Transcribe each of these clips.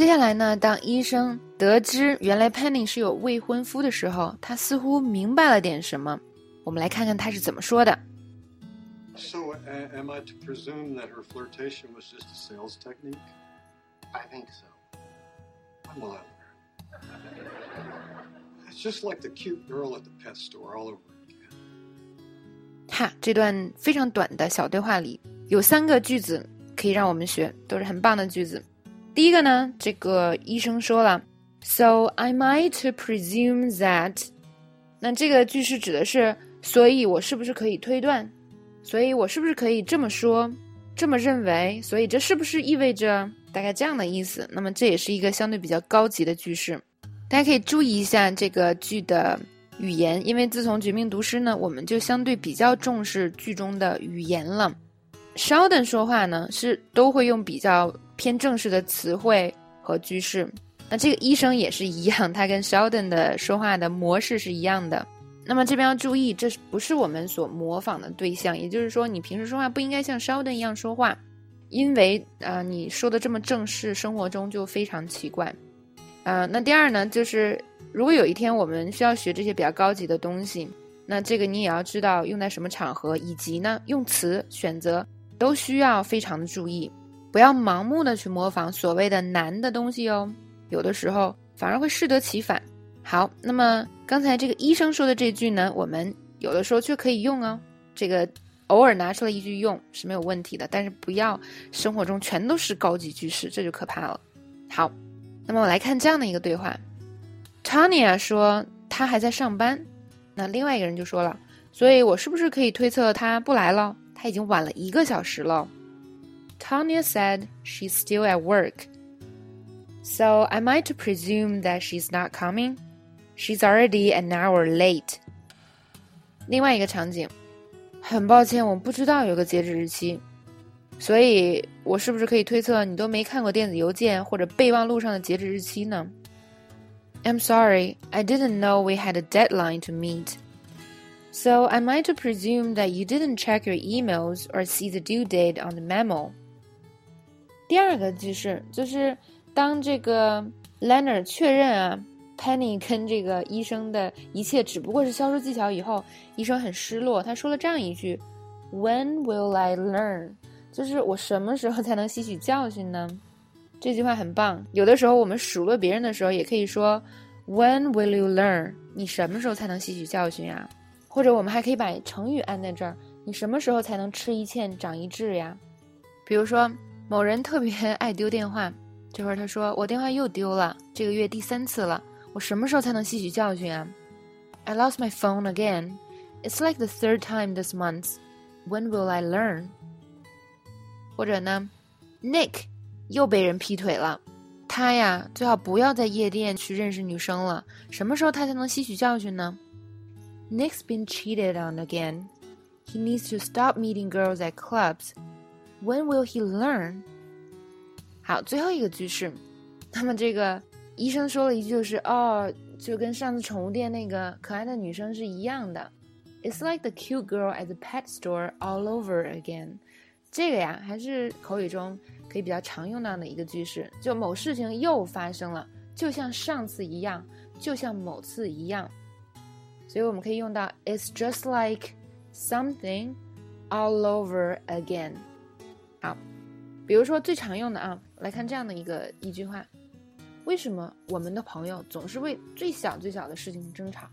接下来呢，当医生得知原来 Penny 是有未婚夫的时候，他似乎明白了点什么。我们来看看他是怎么说的。So, am I to presume that her flirtation was just a sales technique? I think so. I'm a little. It's just like the cute girl at the pet store all over again. 哈，这段非常短的小对话里有三个句子可以让我们学，都是很棒的句子。第一个呢，这个医生说了，So am I to presume that？那这个句式指的是，所以我是不是可以推断？所以我是不是可以这么说，这么认为？所以这是不是意味着大概这样的意思？那么这也是一个相对比较高级的句式，大家可以注意一下这个句的语言，因为自从《绝命毒师》呢，我们就相对比较重视剧中的语言了。Sheldon 说话呢是都会用比较偏正式的词汇和句式，那这个医生也是一样，他跟 Sheldon 的说话的模式是一样的。那么这边要注意，这不是我们所模仿的对象，也就是说，你平时说话不应该像 Sheldon 一样说话，因为啊、呃你说的这么正式，生活中就非常奇怪。啊、那第二呢，就是如果有一天我们需要学这些比较高级的东西，那这个你也要知道用在什么场合，以及呢用词选择都需要非常的注意，不要盲目的去模仿所谓的难的东西哦，有的时候反而会适得其反。好，那么刚才这个医生说的这句呢，我们有的时候却可以用哦，这个偶尔拿出来一句用是没有问题的，但是不要生活中全都是高级句式，这就可怕了。好，那么我来看这样的一个对话，Tanya 说她还在上班，那另外一个人就说了，所以我是不是可以推测她不来了？她已经晚了一个小时了。Tanya said she's still at work. So am I to presume that she's not coming? She's already an hour late. 另外一个场景，很抱歉，我不知道有个截止日期，所以我是不是可以推测你都没看过电子邮件或者备忘录上的截止日期呢？I'm sorry, I didn't know we had a deadline to meet. So am I to presume that you didn't check your emails or see the due date on the memo? 第二个句式就是当这个 Leonard 确认啊，Penny 跟这个医生的一切只不过是销售技巧以后，医生很失落，他说了这样一句：“When will I learn？” 就是我什么时候才能吸取教训呢？这句话很棒。有的时候我们数落别人的时候，也可以说 “When will you learn？” 你什么时候才能吸取教训呀？或者我们还可以把成语按在这儿，你什么时候才能吃一堑长一智呀？比如说某人特别 爱丢电话，这会儿他说我电话又丢了，这个月第三次了，我什么时候才能吸取教训啊？I lost my phone again. It's like the third time this month. When will I learn? 或者呢，Nick 又被人劈腿了，他呀最好不要在夜店去认识女生了，什么时候他才能吸取教训呢？Nick's been cheated on again. He needs to stop meeting girls at clubs. When will he learn? 好，最后一个句式。那么这个医生说了一句，就是哦，就跟上次宠物店那个可爱的女生是一样的。It's like the cute girl at the pet store all over again。这个呀，还是口语中可以比较常用到的一个句式，就某事情又发生了，就像上次一样，就像某次一样。所以我们可以用到 It's just like something all over again。好，比如说最常用的啊，来看这样的一个一句话：为什么我们的朋友总是为最小最小的事情争吵？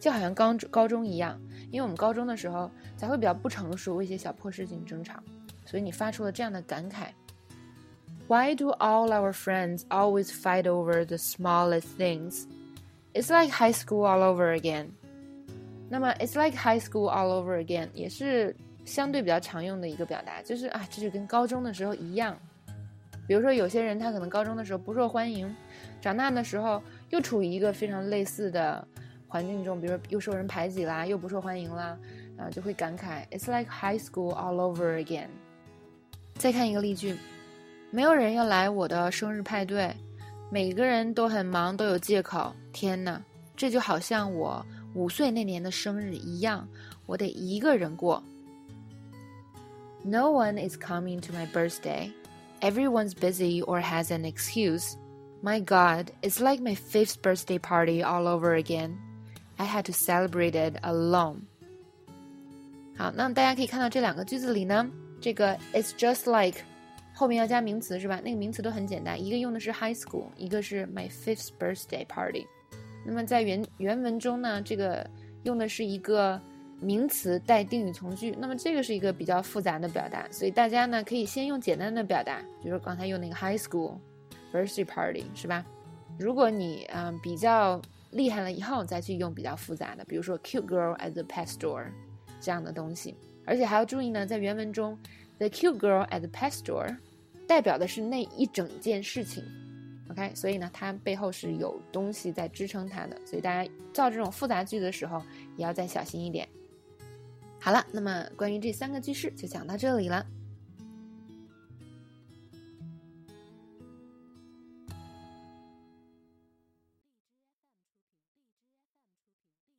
就好像高高中一样，因为我们高中的时候才会比较不成熟，为一些小破事情争吵，所以你发出了这样的感慨：Why do all our friends always fight over the smallest things? It's like high school all over again. 那么 It's like high school all over again 也是相对比较常用的一个表达，就是啊，这就跟高中的时候一样。比如说，有些人他可能高中的时候不受欢迎，长大的时候又处于一个非常类似的环境中，比如说又受人排挤啦，又不受欢迎啦，啊，就会感慨 "It's like high school all over again"。再看一个例句，没有人要来我的生日派对，每个人都很忙，都有借口。天哪，这就好像我五岁那年的生日一样，我得一个人过。No one is coming to my birthday. Everyone's busy or has an excuse. My God, it's like my fifth birthday party all over again. I had to celebrate it alone. 好，那大家可以看到这两个句子里呢，这个 it's just like 后面要加名词是吧？那个名词都很简单，一个用的是 high school，一个是 my fifth birthday party。 那么在原原文中呢，这个用的是一个名词带定语从句，那么这个是一个比较复杂的表达，所以大家呢可以先用简单的表达，比如说刚才用那个 high school birthday party 是吧？如果你嗯比较厉害了以后，再去用比较复杂的，比如说 cute girl at the pet store 这样的东西，而且还要注意呢，在原文中，the cute girl at the pet store 代表的是那一整件事情。OK，所以呢，它背后是有东西在支撑它的，所以大家造这种复杂句的时候，也要再小心一点。好了，那么关于这三个句式就讲到这里了。